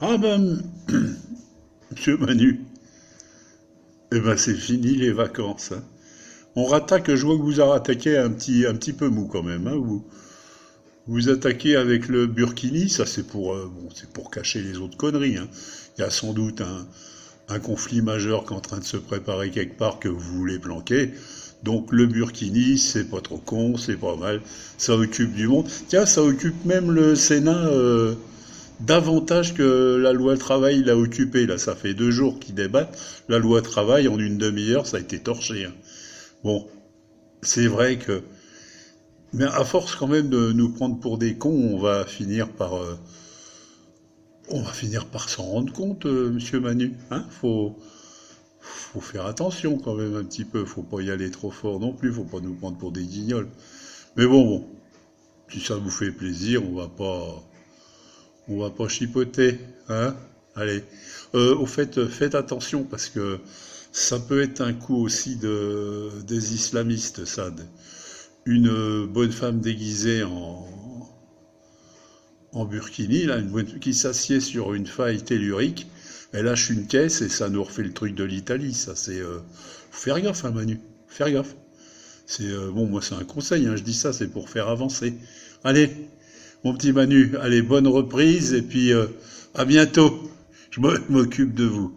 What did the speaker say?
Ah ben, monsieur Manu, eh ben c'est fini les vacances. hein. On rattaque, je vois que vous attaqué un petit, un petit peu mou quand même. Hein, vous, vous attaquez avec le Burkini, ça c'est pour, euh, cacher les autres conneries. hein. Il y a sans doute un, un conflit majeur qui est en train de se préparer quelque part que vous voulez planquer. Donc le Burkini, c'est pas trop con, c'est pas mal, ça occupe du monde. Tiens, ça occupe même le Sénat euh, davantage que la loi travail l'a occupé. Là, ça fait deux jours qu'ils débattent. La loi travail, en une demi-heure, ça a été torché. hein. Bon, c'est vrai que... Mais à force quand même de nous prendre pour des cons, on va finir par... euh, on va finir par s'en rendre compte, euh, monsieur Manu. Hein faut, faut faire attention quand même un petit peu. Faut pas y aller trop fort non plus. Faut pas nous prendre pour des guignols. Mais bon, bon. Si ça vous fait plaisir, on va pas, on va pas chipoter, hein? Allez. Euh, au fait, faites attention parce que ça peut être un coup aussi de, des islamistes, ça. Une euh, bonne femme déguisée en, en burkini, là, une bonne- qui s'assied sur une faille tellurique, elle lâche une caisse et ça nous refait le truc de l'Italie. Ça, c'est euh, faire gaffe, hein, Manu, faire gaffe. C'est bon, moi, c'est un conseil. hein, je dis ça, c'est pour faire avancer. Allez, mon petit Manu, allez, bonne reprise et puis euh, à bientôt. Je m'o- m'occupe de vous.